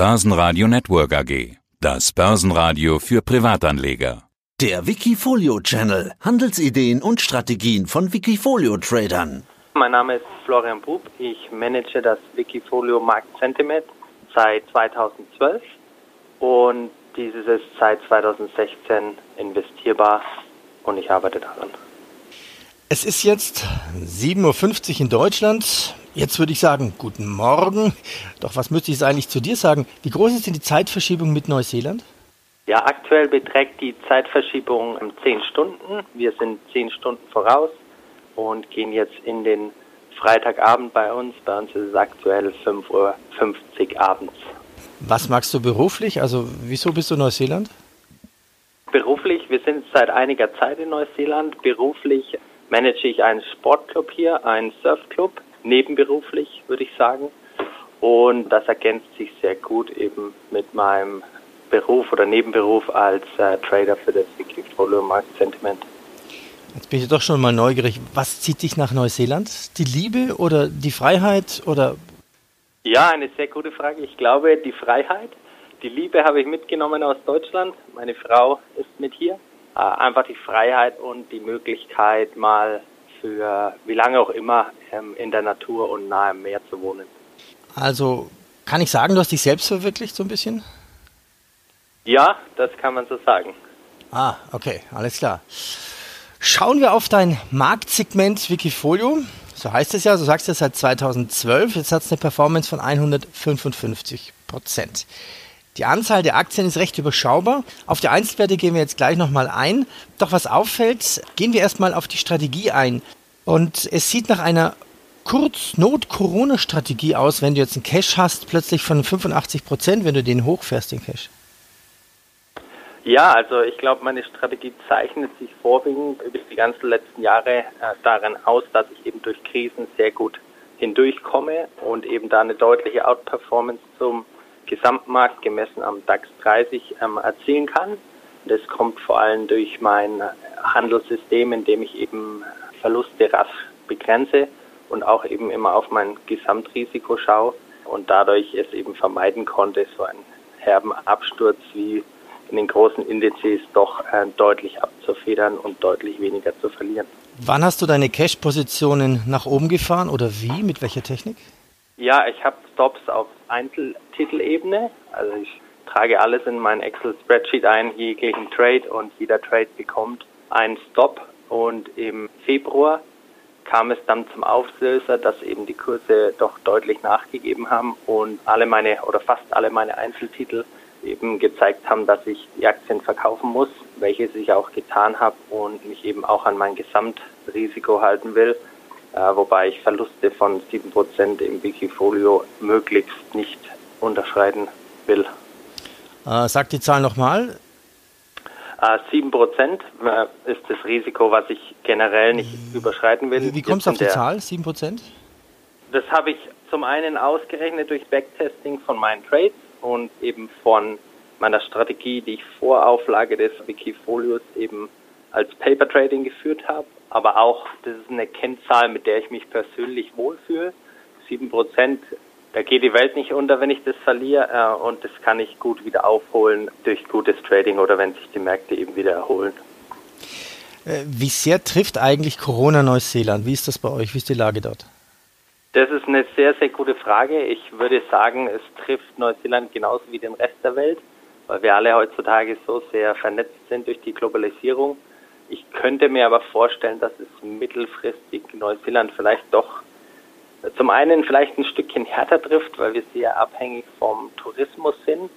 Börsenradio Network AG. Das Börsenradio für Privatanleger. Der Wikifolio Channel. Handelsideen und Strategien von Wikifolio Tradern. Mein Name ist Florian Bub. Ich manage das Wikifolio Markt Sentiment seit 2012 und dieses ist seit 2016 investierbar und ich arbeite daran. Es ist jetzt 7.50 Uhr in Deutschland. Jetzt würde ich sagen, guten Morgen. Doch was müsste ich eigentlich zu dir sagen? Wie groß ist denn die Zeitverschiebung mit Neuseeland? Ja, aktuell beträgt die Zeitverschiebung 10 Stunden. Wir sind 10 Stunden voraus und gehen jetzt in den Freitagabend bei uns. Bei uns ist es aktuell 5.50 Uhr abends. Was magst du beruflich? Also wieso bist du in Neuseeland? Beruflich, wir sind seit einiger Zeit in Neuseeland. Beruflich manage ich einen Sportclub hier, einen Surfclub, nebenberuflich würde ich sagen. Und das ergänzt sich sehr gut eben mit meinem Beruf oder Nebenberuf als äh, Trader für das Wikifolio Market Sentiment. Jetzt bin ich doch schon mal neugierig. Was zieht dich nach Neuseeland? Die Liebe oder die Freiheit oder? Ja, eine sehr gute Frage. Ich glaube, die Freiheit. Die Liebe habe ich mitgenommen aus Deutschland. Meine Frau ist mit hier. Äh, einfach die Freiheit und die Möglichkeit, mal für wie lange auch immer ähm, in der Natur und nahe am Meer zu wohnen. Also kann ich sagen, du hast dich selbst verwirklicht so ein bisschen? Ja, das kann man so sagen. Ah, okay, alles klar. Schauen wir auf dein Marktsegment Wikifolio. So heißt es ja, so sagst du seit 2012. Jetzt hat es eine Performance von 155 Prozent. Die Anzahl der Aktien ist recht überschaubar. Auf die Einzelwerte gehen wir jetzt gleich nochmal ein. Doch was auffällt, gehen wir erstmal auf die Strategie ein. Und es sieht nach einer Kurz-Not-Corona-Strategie aus, wenn du jetzt einen Cash hast, plötzlich von 85 Prozent, wenn du den hochfährst, den Cash. Ja, also ich glaube, meine Strategie zeichnet sich vorwiegend über die ganzen letzten Jahre äh, darin aus, dass ich eben durch Krisen sehr gut hindurchkomme und eben da eine deutliche Outperformance zum Gesamtmarkt gemessen am DAX 30 ähm, erzielen kann. Das kommt vor allem durch mein Handelssystem, in dem ich eben Verluste rasch begrenze und auch eben immer auf mein Gesamtrisiko schaue und dadurch es eben vermeiden konnte, so einen herben Absturz wie in den großen Indizes doch äh, deutlich abzufedern und deutlich weniger zu verlieren. Wann hast du deine Cash-Positionen nach oben gefahren oder wie? Mit welcher Technik? Ja, ich habe Stops auf Einzeltitelebene. Also ich trage alles in mein Excel-Spreadsheet ein, jeglichen Trade und jeder Trade bekommt einen Stop. Und im Februar kam es dann zum Auflöser, dass eben die Kurse doch deutlich nachgegeben haben und alle meine oder fast alle meine Einzeltitel eben gezeigt haben, dass ich die Aktien verkaufen muss, welches ich auch getan habe und mich eben auch an mein Gesamtrisiko halten will wobei ich Verluste von 7% im Wikifolio möglichst nicht unterschreiten will. Äh, sag die Zahl nochmal. Äh, 7% äh, ist das Risiko, was ich generell nicht überschreiten will. Wie, wie kommst du auf die Zahl, 7%? Das habe ich zum einen ausgerechnet durch Backtesting von meinen Trades und eben von meiner Strategie, die ich vor Auflage des Wikifolios eben als Paper Trading geführt habe aber auch, das ist eine Kennzahl, mit der ich mich persönlich wohlfühle. Sieben Prozent, da geht die Welt nicht unter, wenn ich das verliere äh, und das kann ich gut wieder aufholen durch gutes Trading oder wenn sich die Märkte eben wieder erholen. Äh, wie sehr trifft eigentlich Corona Neuseeland? Wie ist das bei euch? Wie ist die Lage dort? Das ist eine sehr, sehr gute Frage. Ich würde sagen, es trifft Neuseeland genauso wie den Rest der Welt, weil wir alle heutzutage so sehr vernetzt sind durch die Globalisierung. Ich könnte mir aber vorstellen, dass es mittelfristig Neuseeland vielleicht doch zum einen vielleicht ein Stückchen härter trifft, weil wir sehr abhängig vom Tourismus sind.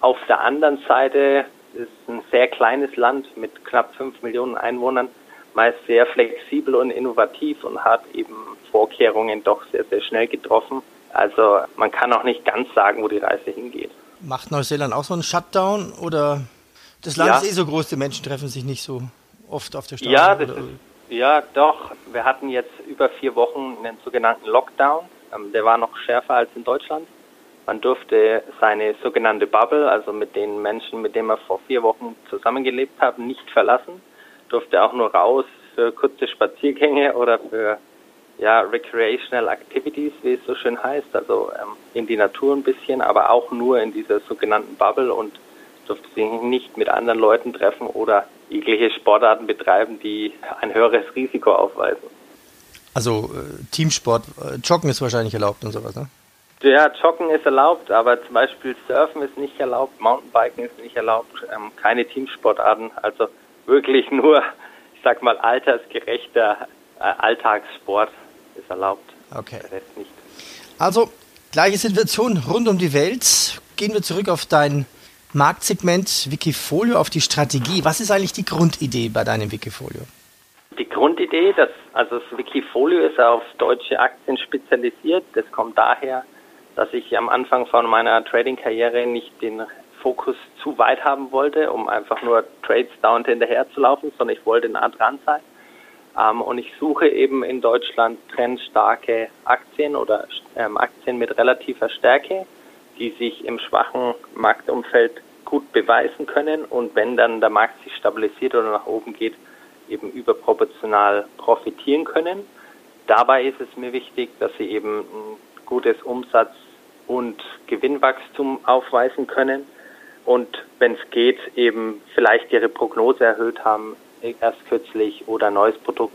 Auf der anderen Seite ist ein sehr kleines Land mit knapp fünf Millionen Einwohnern meist sehr flexibel und innovativ und hat eben Vorkehrungen doch sehr, sehr schnell getroffen. Also man kann auch nicht ganz sagen, wo die Reise hingeht. Macht Neuseeland auch so einen Shutdown oder das Land ja. ist eh so groß, die Menschen treffen sich nicht so? Oft auf der Straße? Ja, das ist, ja, doch. Wir hatten jetzt über vier Wochen einen sogenannten Lockdown. Ähm, der war noch schärfer als in Deutschland. Man durfte seine sogenannte Bubble, also mit den Menschen, mit denen man vor vier Wochen zusammengelebt haben, nicht verlassen. Durfte auch nur raus für kurze Spaziergänge oder für ja, Recreational Activities, wie es so schön heißt, also ähm, in die Natur ein bisschen, aber auch nur in dieser sogenannten Bubble und durfte sich nicht mit anderen Leuten treffen oder jegliche Sportarten betreiben, die ein höheres Risiko aufweisen. Also äh, Teamsport, äh, Joggen ist wahrscheinlich erlaubt und sowas, ne? Ja, Joggen ist erlaubt, aber zum Beispiel Surfen ist nicht erlaubt, Mountainbiken ist nicht erlaubt, ähm, keine Teamsportarten, also wirklich nur, ich sag mal, altersgerechter äh, Alltagssport ist erlaubt. Okay. Der Rest nicht. Also, gleiche Situation rund um die Welt. Gehen wir zurück auf dein Marktsegment Wikifolio, auf die Strategie. Was ist eigentlich die Grundidee bei deinem Wikifolio? Die Grundidee, dass, also das Wikifolio ist auf deutsche Aktien spezialisiert. Das kommt daher, dass ich am Anfang von meiner Trading-Karriere nicht den Fokus zu weit haben wollte, um einfach nur Trades dauernd hinterher zu laufen, sondern ich wollte nah dran sein. Ähm, und ich suche eben in Deutschland trendstarke Aktien oder ähm, Aktien mit relativer Stärke, die sich im schwachen Marktumfeld gut beweisen können und wenn dann der Markt sich stabilisiert oder nach oben geht, eben überproportional profitieren können. Dabei ist es mir wichtig, dass sie eben ein gutes Umsatz und Gewinnwachstum aufweisen können und wenn es geht, eben vielleicht ihre Prognose erhöht haben, erst kürzlich oder ein neues Produkt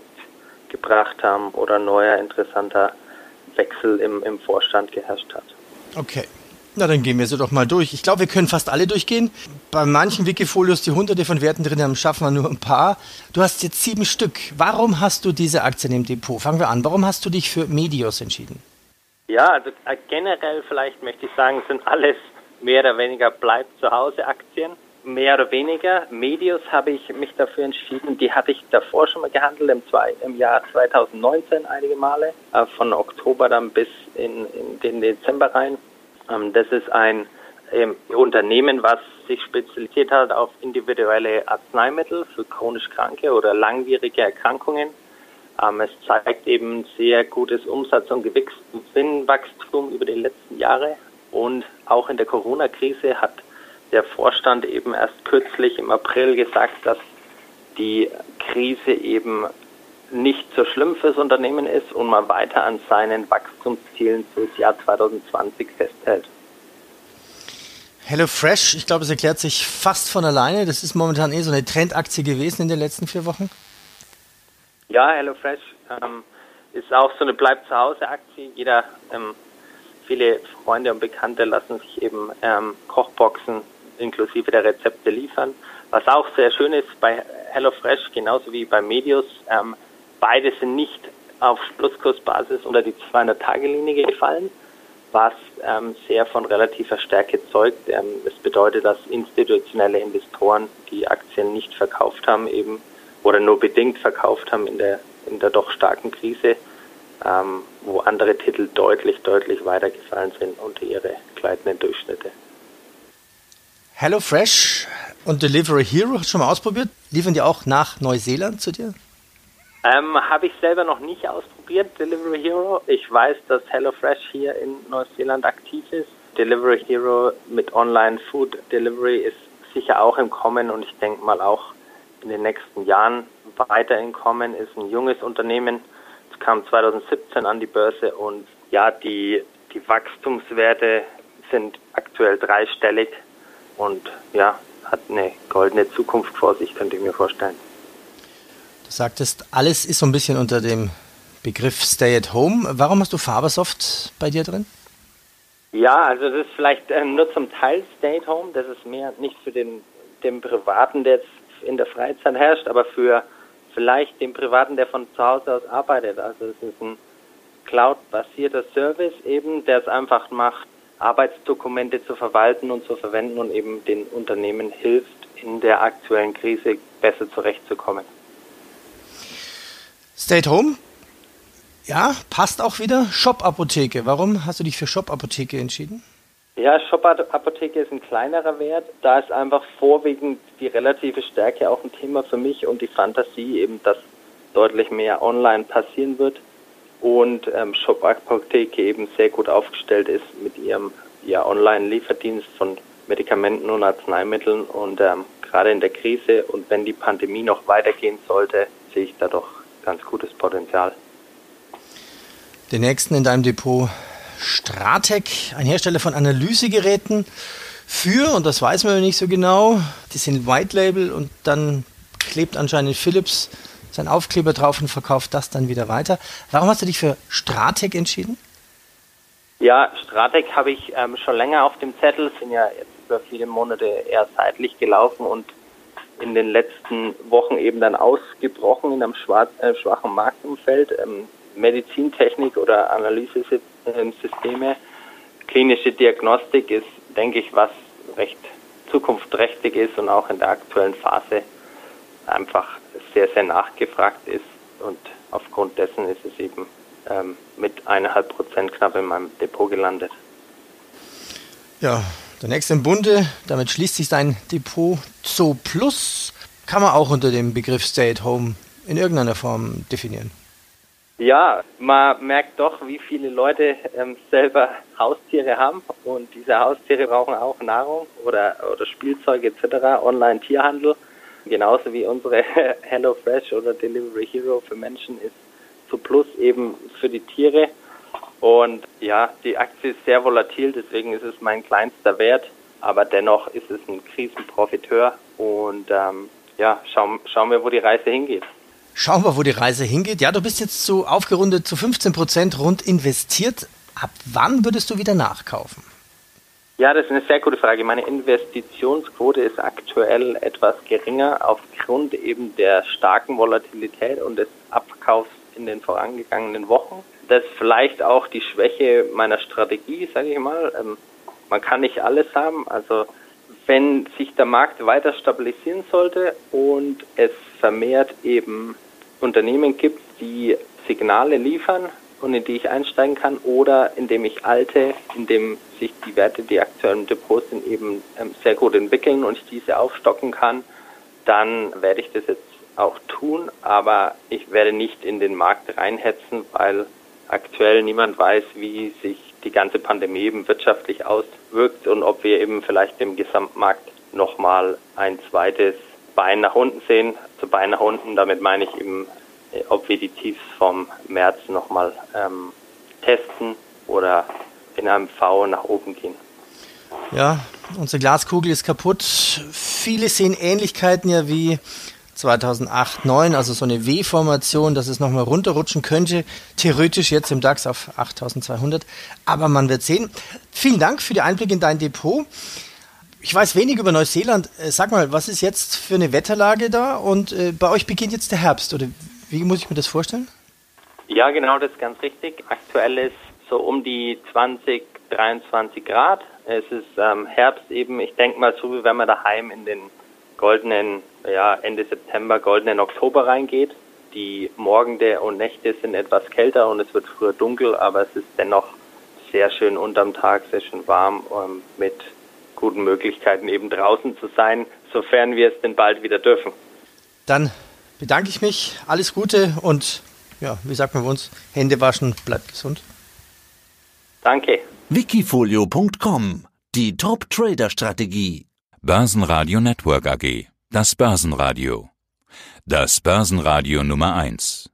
gebracht haben oder ein neuer interessanter Wechsel im, im Vorstand geherrscht hat. Okay. Na, dann gehen wir sie doch mal durch. Ich glaube, wir können fast alle durchgehen. Bei manchen Wikifolios, die hunderte von Werten drin haben, schaffen wir nur ein paar. Du hast jetzt sieben Stück. Warum hast du diese Aktien im Depot? Fangen wir an. Warum hast du dich für Medios entschieden? Ja, also äh, generell vielleicht möchte ich sagen, sind alles mehr oder weniger bleibt zu Hause Aktien. Mehr oder weniger. Medios habe ich mich dafür entschieden. Die hatte ich davor schon mal gehandelt, im, zwei, im Jahr 2019 einige Male, äh, von Oktober dann bis in, in den Dezember rein. Ähm, das ist ein ähm, Unternehmen, was sich spezialisiert hat auf individuelle Arzneimittel für chronisch Kranke oder langwierige Erkrankungen. Ähm, es zeigt eben sehr gutes Umsatz- und Gewinnwachstum über die letzten Jahre. Und auch in der Corona-Krise hat der Vorstand eben erst kürzlich im April gesagt, dass die Krise eben nicht so schlimm fürs Unternehmen ist und man weiter an seinen Wachstumszielen fürs Jahr 2020 festhält. HelloFresh, ich glaube, es erklärt sich fast von alleine. Das ist momentan eh so eine Trendaktie gewesen in den letzten vier Wochen. Ja, HelloFresh ähm, ist auch so eine Bleib-zu-Hause-Aktie. Jeder, ähm, viele Freunde und Bekannte lassen sich eben ähm, Kochboxen inklusive der Rezepte liefern. Was auch sehr schön ist bei HelloFresh, genauso wie bei Medius, ähm, beide sind nicht auf Schlusskursbasis unter die 200-Tage-Linie gefallen was ähm, sehr von relativer Stärke zeugt. Ähm, das bedeutet, dass institutionelle Investoren die Aktien nicht verkauft haben, eben oder nur bedingt verkauft haben in der in der doch starken Krise, ähm, wo andere Titel deutlich, deutlich weiter gefallen sind unter ihre gleitenden Durchschnitte. HelloFresh und Delivery Hero hast du schon mal ausprobiert? Liefern die auch nach Neuseeland zu dir? Ähm, Habe ich selber noch nicht ausprobiert, Delivery Hero. Ich weiß, dass HelloFresh hier in Neuseeland aktiv ist. Delivery Hero mit Online Food Delivery ist sicher auch im Kommen und ich denke mal auch in den nächsten Jahren weiter im Kommen. Ist ein junges Unternehmen. Es kam 2017 an die Börse und ja, die, die Wachstumswerte sind aktuell dreistellig und ja, hat eine goldene Zukunft vor sich, könnte ich mir vorstellen sagtest, alles ist so ein bisschen unter dem Begriff Stay at Home. Warum hast du Fabersoft bei dir drin? Ja, also das ist vielleicht äh, nur zum Teil Stay at Home. Das ist mehr nicht für den, den Privaten, der jetzt in der Freizeit herrscht, aber für vielleicht den Privaten, der von zu Hause aus arbeitet. Also es ist ein Cloud-basierter Service eben, der es einfach macht, Arbeitsdokumente zu verwalten und zu verwenden und eben den Unternehmen hilft, in der aktuellen Krise besser zurechtzukommen. Stay at Home, ja, passt auch wieder. Shop-Apotheke. Warum hast du dich für Shop-Apotheke entschieden? Ja, Shop-Apotheke ist ein kleinerer Wert. Da ist einfach vorwiegend die relative Stärke auch ein Thema für mich und die Fantasie eben, dass deutlich mehr online passieren wird und ähm, Shop-Apotheke eben sehr gut aufgestellt ist mit ihrem ja, Online-Lieferdienst von Medikamenten und Arzneimitteln und ähm, gerade in der Krise und wenn die Pandemie noch weitergehen sollte, sehe ich da doch ganz gutes Potenzial. Den nächsten in deinem Depot Stratec, ein Hersteller von Analysegeräten für, und das weiß man nicht so genau, die sind White Label und dann klebt anscheinend Philips sein Aufkleber drauf und verkauft das dann wieder weiter. Warum hast du dich für Stratec entschieden? Ja, Stratec habe ich ähm, schon länger auf dem Zettel, sind ja jetzt über viele Monate eher seitlich gelaufen und in den letzten Wochen eben dann ausgebrochen in einem schwach, äh, schwachen Marktumfeld. Ähm, Medizintechnik oder Analysesysteme, klinische Diagnostik ist, denke ich, was recht zukunftsträchtig ist und auch in der aktuellen Phase einfach sehr, sehr nachgefragt ist. Und aufgrund dessen ist es eben ähm, mit eineinhalb Prozent knapp in meinem Depot gelandet. Ja, der nächste im Bunde, damit schließt sich sein Depot Zo Plus, kann man auch unter dem Begriff Stay at Home in irgendeiner Form definieren. Ja, man merkt doch, wie viele Leute ähm, selber Haustiere haben und diese Haustiere brauchen auch Nahrung oder, oder Spielzeug etc., Online-Tierhandel. Genauso wie unsere HelloFresh oder Delivery Hero für Menschen ist zu Plus eben für die Tiere. Und ja, die Aktie ist sehr volatil, deswegen ist es mein kleinster Wert, aber dennoch ist es ein Krisenprofiteur und ähm, ja, schauen, schauen wir, wo die Reise hingeht. Schauen wir, wo die Reise hingeht. Ja, du bist jetzt so aufgerundet zu 15 Prozent rund investiert. Ab wann würdest du wieder nachkaufen? Ja, das ist eine sehr gute Frage. Meine Investitionsquote ist aktuell etwas geringer aufgrund eben der starken Volatilität und des Abkaufs in den vorangegangenen Wochen. Das vielleicht auch die Schwäche meiner Strategie, sage ich mal. Ähm, man kann nicht alles haben. Also wenn sich der Markt weiter stabilisieren sollte und es vermehrt eben Unternehmen gibt, die Signale liefern und in die ich einsteigen kann oder indem ich alte, indem sich die Werte, die aktuellen Depots sind, eben ähm, sehr gut entwickeln und ich diese aufstocken kann, dann werde ich das jetzt auch tun, aber ich werde nicht in den Markt reinhetzen, weil aktuell niemand weiß, wie sich die ganze Pandemie eben wirtschaftlich auswirkt und ob wir eben vielleicht im Gesamtmarkt nochmal ein zweites Bein nach unten sehen. Zu Bein nach unten, damit meine ich eben, äh, ob wir die Tiefs vom März nochmal ähm, testen oder in einem V nach oben gehen. Ja, unsere Glaskugel ist kaputt. Viele sehen Ähnlichkeiten ja wie 2008, 9, also so eine W-Formation, dass es nochmal runterrutschen könnte. Theoretisch jetzt im DAX auf 8200. Aber man wird sehen. Vielen Dank für die Einblicke in dein Depot. Ich weiß wenig über Neuseeland. Äh, sag mal, was ist jetzt für eine Wetterlage da? Und äh, bei euch beginnt jetzt der Herbst, oder wie muss ich mir das vorstellen? Ja, genau, das ist ganz richtig. Aktuell ist so um die 20, 23 Grad. Es ist ähm, Herbst eben, ich denke mal so, wie wenn man daheim in den goldenen, ja, Ende September, goldenen Oktober reingeht. Die Morgende und Nächte sind etwas kälter und es wird früher dunkel, aber es ist dennoch sehr schön unterm Tag, sehr schön warm ähm, mit guten Möglichkeiten eben draußen zu sein, sofern wir es denn bald wieder dürfen. Dann bedanke ich mich, alles Gute und ja, wie sagt man bei uns, Hände waschen, bleibt gesund. Danke. Wikifolio.com Die Top-Trader-Strategie. Börsenradio Network AG. Das Börsenradio. Das Börsenradio Nummer 1.